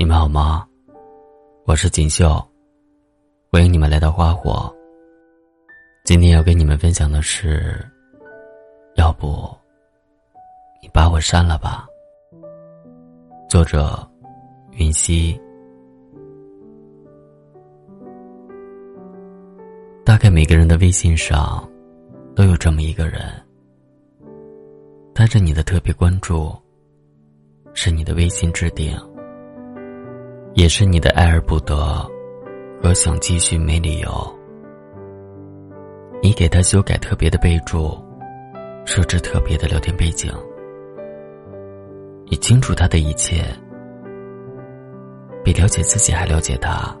你们好吗？我是锦绣，欢迎你们来到花火。今天要跟你们分享的是，要不你把我删了吧。作者：云溪。大概每个人的微信上，都有这么一个人，带着你的特别关注。是你的微信置顶，也是你的爱而不得和想继续没理由。你给他修改特别的备注，设置特别的聊天背景，你清楚他的一切，比了解自己还了解他。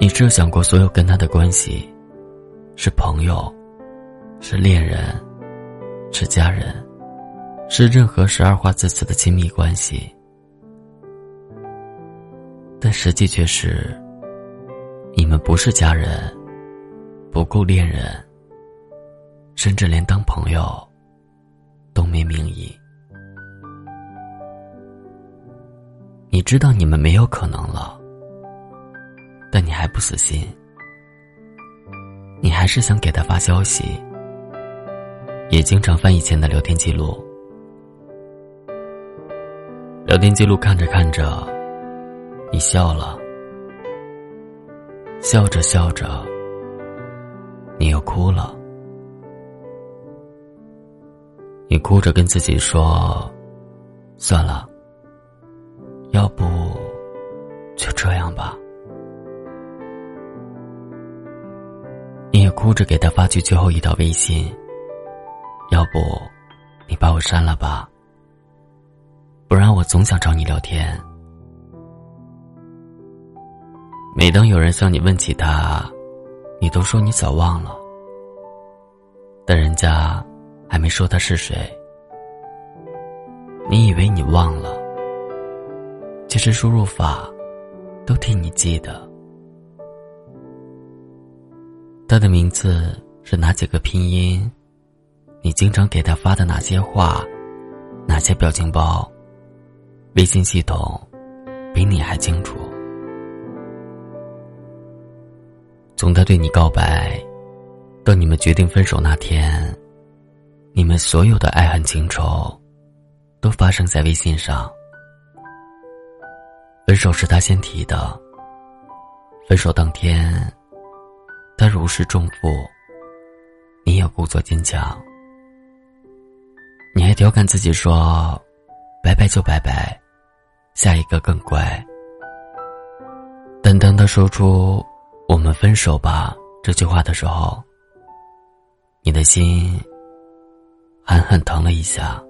你设想过所有跟他的关系，是朋友，是恋人，是家人。是任何十二画字词的亲密关系，但实际却是，你们不是家人，不够恋人，甚至连当朋友都没名义。你知道你们没有可能了，但你还不死心，你还是想给他发消息，也经常翻以前的聊天记录。聊天记录看着看着，你笑了，笑着笑着，你又哭了。你哭着跟自己说：“算了，要不就这样吧。”你也哭着给他发去最后一条微信：“要不你把我删了吧。”不然我总想找你聊天。每当有人向你问起他，你都说你早忘了。但人家还没说他是谁，你以为你忘了，其实输入法都替你记得。他的名字是哪几个拼音？你经常给他发的哪些话？哪些表情包？微信系统比你还清楚。从他对你告白，到你们决定分手那天，你们所有的爱恨情仇，都发生在微信上。分手是他先提的。分手当天，他如释重负，你也故作坚强。你还调侃自己说：“拜拜就拜拜。”下一个更乖。但当他说出“我们分手吧”这句话的时候，你的心狠狠疼了一下。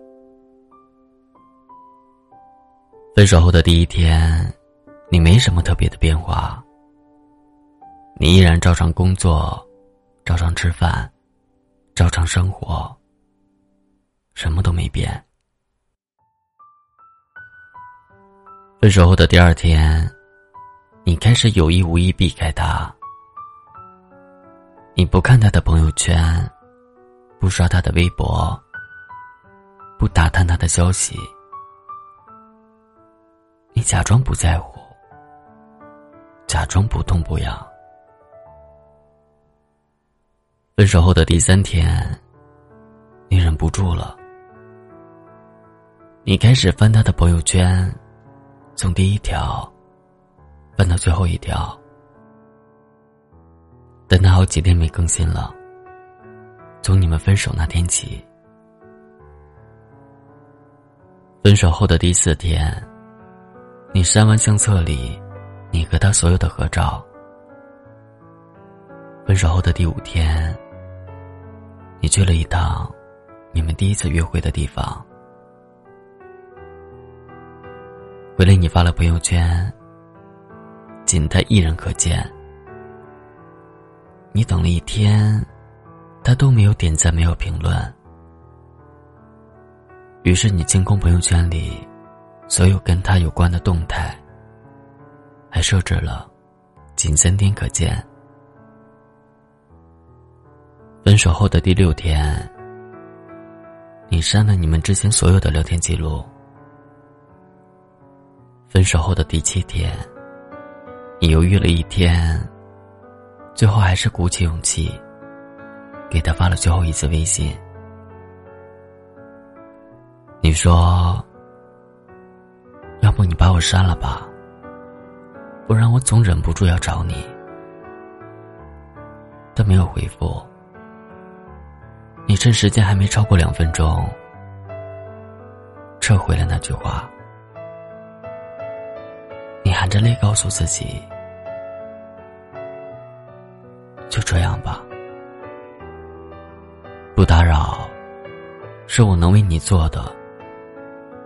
分手后的第一天，你没什么特别的变化。你依然照常工作，照常吃饭，照常生活，什么都没变。分手后的第二天，你开始有意无意避开他。你不看他的朋友圈，不刷他的微博，不打探他的消息，你假装不在乎，假装不痛不痒。分手后的第三天，你忍不住了，你开始翻他的朋友圈。从第一条翻到最后一条，但他好几天没更新了。从你们分手那天起，分手后的第四天，你删完相册里你和他所有的合照。分手后的第五天，你去了一趟你们第一次约会的地方。回来，你发了朋友圈，仅他一人可见。你等了一天，他都没有点赞，没有评论。于是你清空朋友圈里所有跟他有关的动态，还设置了仅三天可见。分手后的第六天，你删了你们之前所有的聊天记录。分手后的第七天，你犹豫了一天，最后还是鼓起勇气，给他发了最后一次微信。你说：“要不你把我删了吧，不然我总忍不住要找你。”他没有回复。你趁时间还没超过两分钟，撤回了那句话。你含着泪告诉自己：“就这样吧，不打扰，是我能为你做的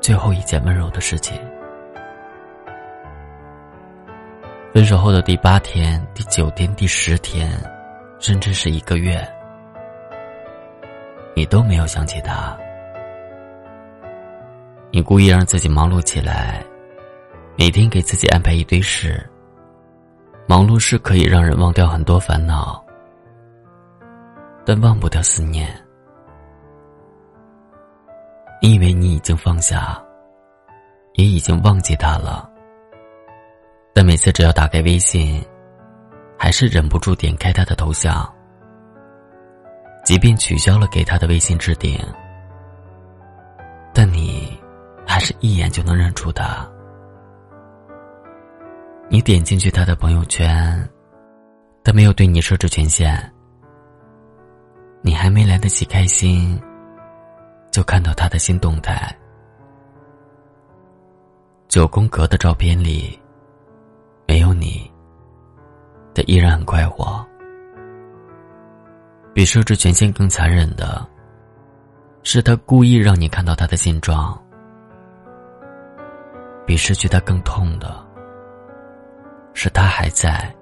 最后一件温柔的事情。”分手后的第八天、第九天、第十天，甚至是一个月。你都没有想起他，你故意让自己忙碌起来，每天给自己安排一堆事。忙碌是可以让人忘掉很多烦恼，但忘不掉思念。你以为你已经放下，也已经忘记他了，但每次只要打开微信，还是忍不住点开他的头像。即便取消了给他的微信置顶，但你还是一眼就能认出他。你点进去他的朋友圈，他没有对你设置权限。你还没来得及开心，就看到他的新动态。九宫格的照片里，没有你，他依然很快活。比设置权限更残忍的，是他故意让你看到他的现状；比失去他更痛的，是他还在，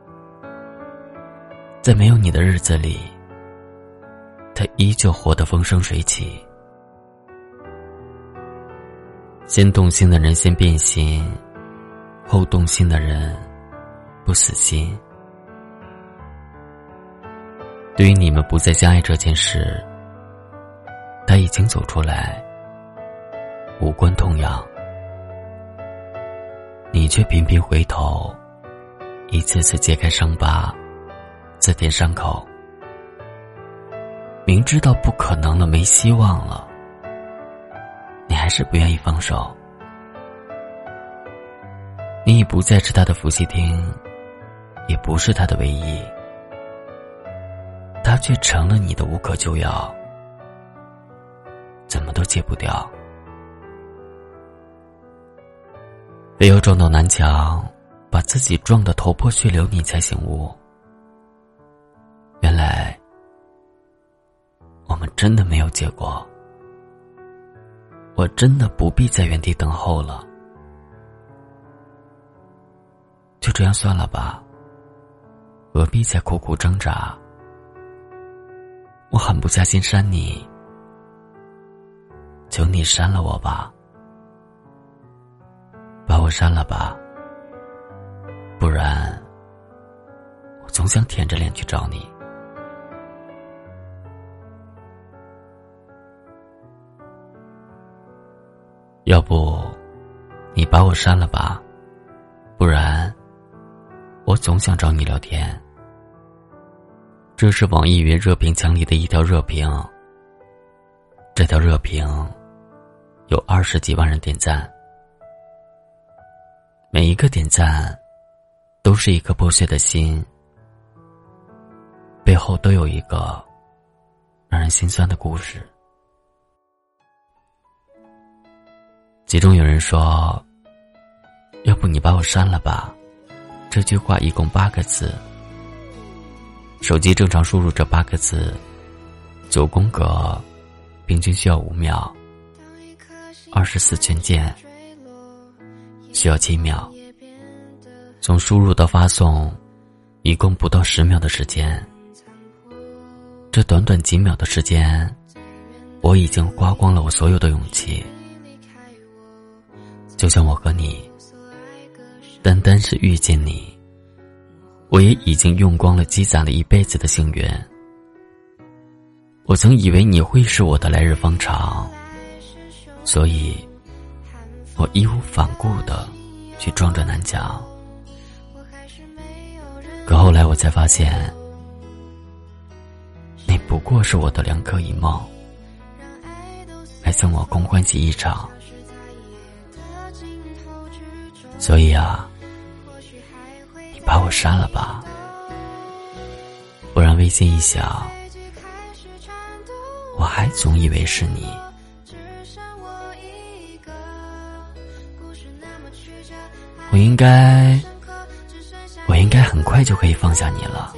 在没有你的日子里，他依旧活得风生水起。先动心的人先变心，后动心的人不死心。对于你们不再相爱这件事，他已经走出来，无关痛痒，你却频频回头，一次次揭开伤疤，自舔伤口。明知道不可能了，没希望了，你还是不愿意放手。你已不再是他的伏羲听，也不是他的唯一。他却成了你的无可救药，怎么都戒不掉。非要撞到南墙，把自己撞得头破血流，你才醒悟。原来，我们真的没有结果。我真的不必在原地等候了，就这样算了吧。何必再苦苦挣扎？我狠不下心删你，求你删了我吧，把我删了吧，不然我总想舔着脸去找你。要不，你把我删了吧，不然我总想找你聊天。这是网易云热评墙里的一条热评。这条热评有二十几万人点赞，每一个点赞都是一颗破碎的心，背后都有一个让人心酸的故事。其中有人说：“要不你把我删了吧？”这句话一共八个字。手机正常输入这八个字，九宫格，平均需要五秒。二十四全键需要七秒。从输入到发送，一共不到十秒的时间。这短短几秒的时间，我已经花光了我所有的勇气。就像我和你，单单是遇见你。我也已经用光了积攒了一辈子的幸运。我曾以为你会是我的来日方长，所以，我义无反顾的去撞着南墙。后来我才发现，你不过是我的两可一梦，还赠我空欢喜一场。所以啊，你把我删了吧，不然微信一响，我还总以为是你。我应该，该很快就可以放下你了，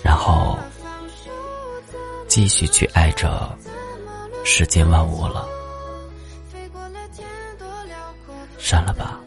然后继续去爱着世间万物了。删了吧。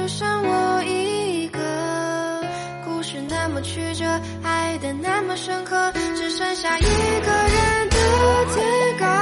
只剩我一个，故事那么曲折，爱的那么深刻，只剩下一个人的自告。